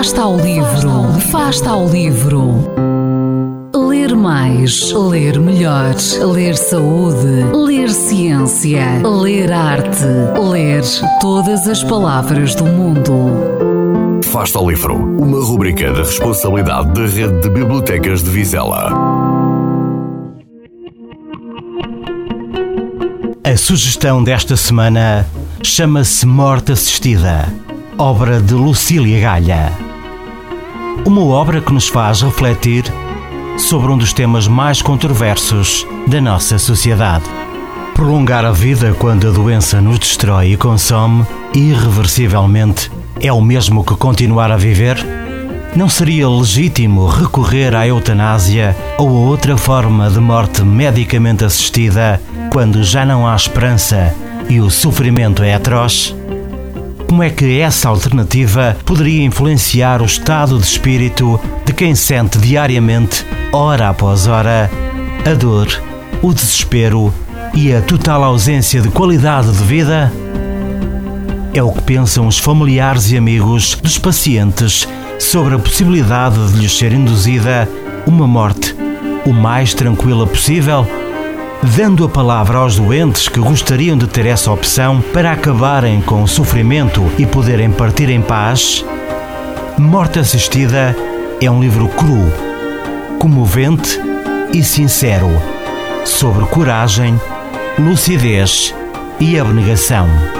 Fasta ao livro, Fasta ao livro. Ler mais, ler melhor, ler saúde, ler ciência, ler arte, ler todas as palavras do mundo. Fasta ao livro, uma rubrica da responsabilidade da Rede de Bibliotecas de Vizela. A sugestão desta semana chama-se Morte Assistida, obra de Lucília Galha. Uma obra que nos faz refletir sobre um dos temas mais controversos da nossa sociedade. Prolongar a vida quando a doença nos destrói e consome irreversivelmente é o mesmo que continuar a viver? Não seria legítimo recorrer à eutanásia ou a outra forma de morte medicamente assistida quando já não há esperança e o sofrimento é atroz? Como é que essa alternativa poderia influenciar o estado de espírito de quem sente diariamente, hora após hora, a dor, o desespero e a total ausência de qualidade de vida? É o que pensam os familiares e amigos dos pacientes sobre a possibilidade de lhes ser induzida uma morte o mais tranquila possível? Dando a palavra aos doentes que gostariam de ter essa opção para acabarem com o sofrimento e poderem partir em paz, Morte Assistida é um livro cru, comovente e sincero sobre coragem, lucidez e abnegação.